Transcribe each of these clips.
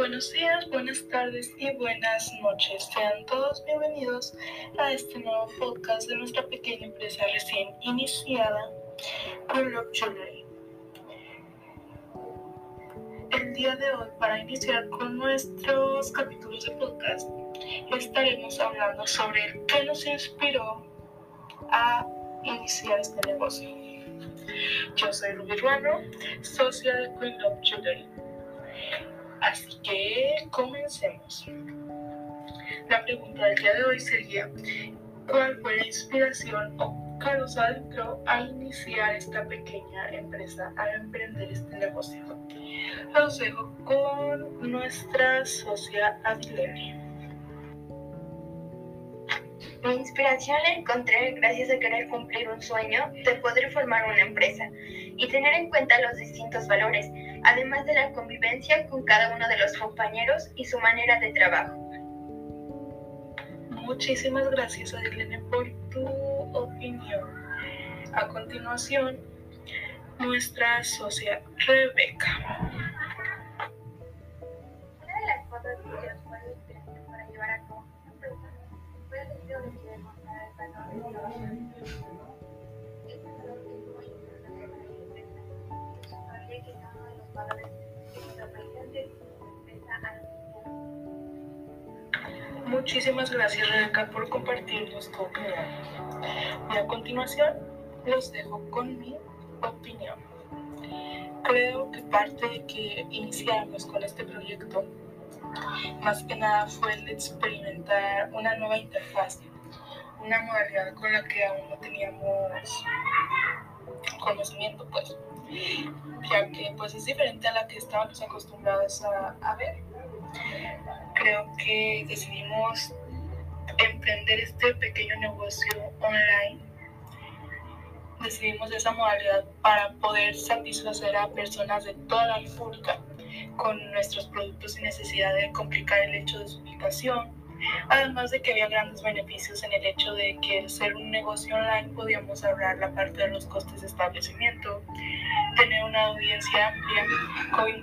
Buenos días, buenas tardes y buenas noches. Sean todos bienvenidos a este nuevo podcast de nuestra pequeña empresa recién iniciada, Love Jewelry. El día de hoy, para iniciar con nuestros capítulos de podcast, estaremos hablando sobre qué nos inspiró a iniciar este negocio. Yo soy Ruby Ruano, socia de Queen Love Jewelry Así que comencemos. La pregunta del día de hoy sería, ¿cuál fue la inspiración o nos adentró a iniciar esta pequeña empresa, a emprender este negocio? Los con nuestra socia Adilene. Mi inspiración la encontré gracias a querer cumplir un sueño de poder formar una empresa y tener en cuenta los distintos valores, además de la convivencia con cada uno de los compañeros y su manera de trabajo. Muchísimas gracias, Adilene, por tu opinión. A continuación, nuestra socia Rebeca. Muchísimas gracias Rebeca por compartirnos tu opinión. Y a continuación los dejo con mi opinión. Creo que parte de que iniciamos con este proyecto más que nada fue el experimentar una nueva interfaz, una modalidad con la que aún no teníamos conocimiento, pues, ya que pues es diferente a la que estábamos acostumbrados a, a ver creo que decidimos emprender este pequeño negocio online. Decidimos esa modalidad para poder satisfacer a personas de toda la República con nuestros productos sin necesidad de complicar el hecho de su ubicación. Además de que había grandes beneficios en el hecho de que al ser un negocio online podíamos ahorrar la parte de los costes de establecimiento, tener una audiencia amplia,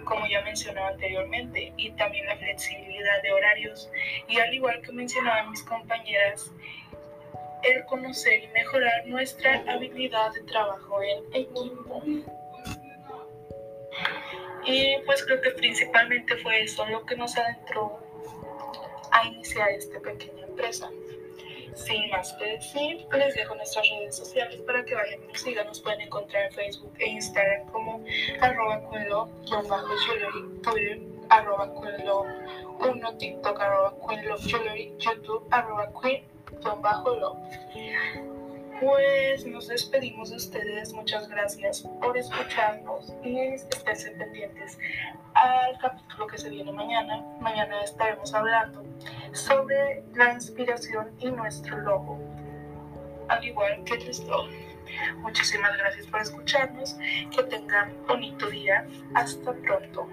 como ya mencionaba anteriormente, y también la flexibilidad de horarios. Y al igual que mencionaban mis compañeras, el conocer y mejorar nuestra habilidad de trabajo en equipo. Y pues creo que principalmente fue eso lo que nos adentró a iniciar esta pequeña empresa. Sin más que decir, les dejo nuestras redes sociales para que vayan y nos sigan. Nos pueden encontrar en Facebook e Instagram como arroba cuenlo, Twitter arroba cuenlo, uno TikTok arroba cuenlo, YouTube arroba queen, bajo lo pues nos despedimos de ustedes. Muchas gracias por escucharnos y estén pendientes al capítulo que se viene mañana. Mañana estaremos hablando sobre la inspiración y nuestro logo, al igual que el slogan. Muchísimas gracias por escucharnos. Que tengan bonito día. Hasta pronto.